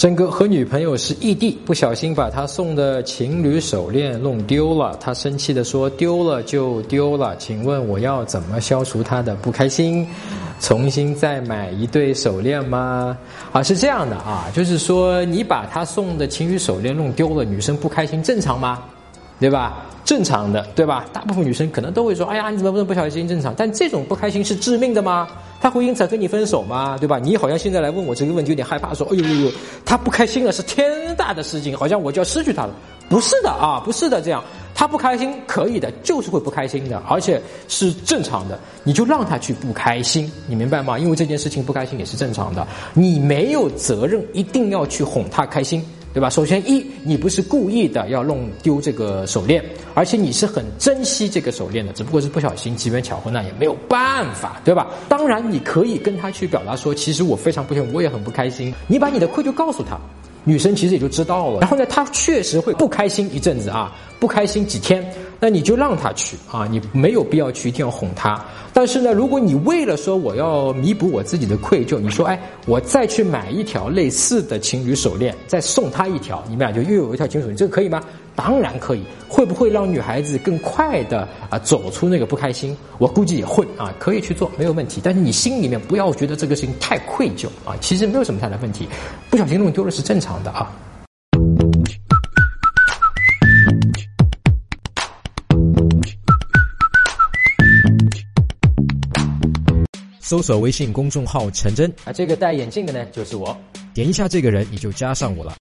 真哥和女朋友是异地，不小心把他送的情侣手链弄丢了，他生气的说：“丢了就丢了，请问我要怎么消除他的不开心？重新再买一对手链吗？”啊，是这样的啊，就是说你把他送的情侣手链弄丢了，女生不开心正常吗？对吧？正常的，对吧？大部分女生可能都会说：“哎呀，你怎么不能不小心？”正常，但这种不开心是致命的吗？他会因此跟你分手吗？对吧？你好像现在来问我这个问题，有点害怕，说：“哎呦呦呦，他不开心了，是天大的事情，好像我就要失去他了。”不是的啊，不是的，这样他不开心可以的，就是会不开心的，而且是正常的，你就让他去不开心，你明白吗？因为这件事情不开心也是正常的，你没有责任一定要去哄他开心。对吧？首先一，你不是故意的要弄丢这个手链，而且你是很珍惜这个手链的，只不过是不小心机缘巧合，那也没有办法，对吧？当然，你可以跟他去表达说，其实我非常不幸，我也很不开心。你把你的愧疚告诉他。女生其实也就知道了，然后呢，她确实会不开心一阵子啊，不开心几天，那你就让他去啊，你没有必要去一定要哄他。但是呢，如果你为了说我要弥补我自己的愧疚，你说哎，我再去买一条类似的情侣手链，再送他一条，你们俩就又有一条情侣手链，这个可以吗？当然可以，会不会让女孩子更快的啊走出那个不开心？我估计也会啊，可以去做，没有问题。但是你心里面不要觉得这个事情太愧疚啊，其实没有什么太大问题，不小心弄丢了是正常的啊。搜索微信公众号“陈真”，啊，这个戴眼镜的呢就是我，点一下这个人你就加上我了。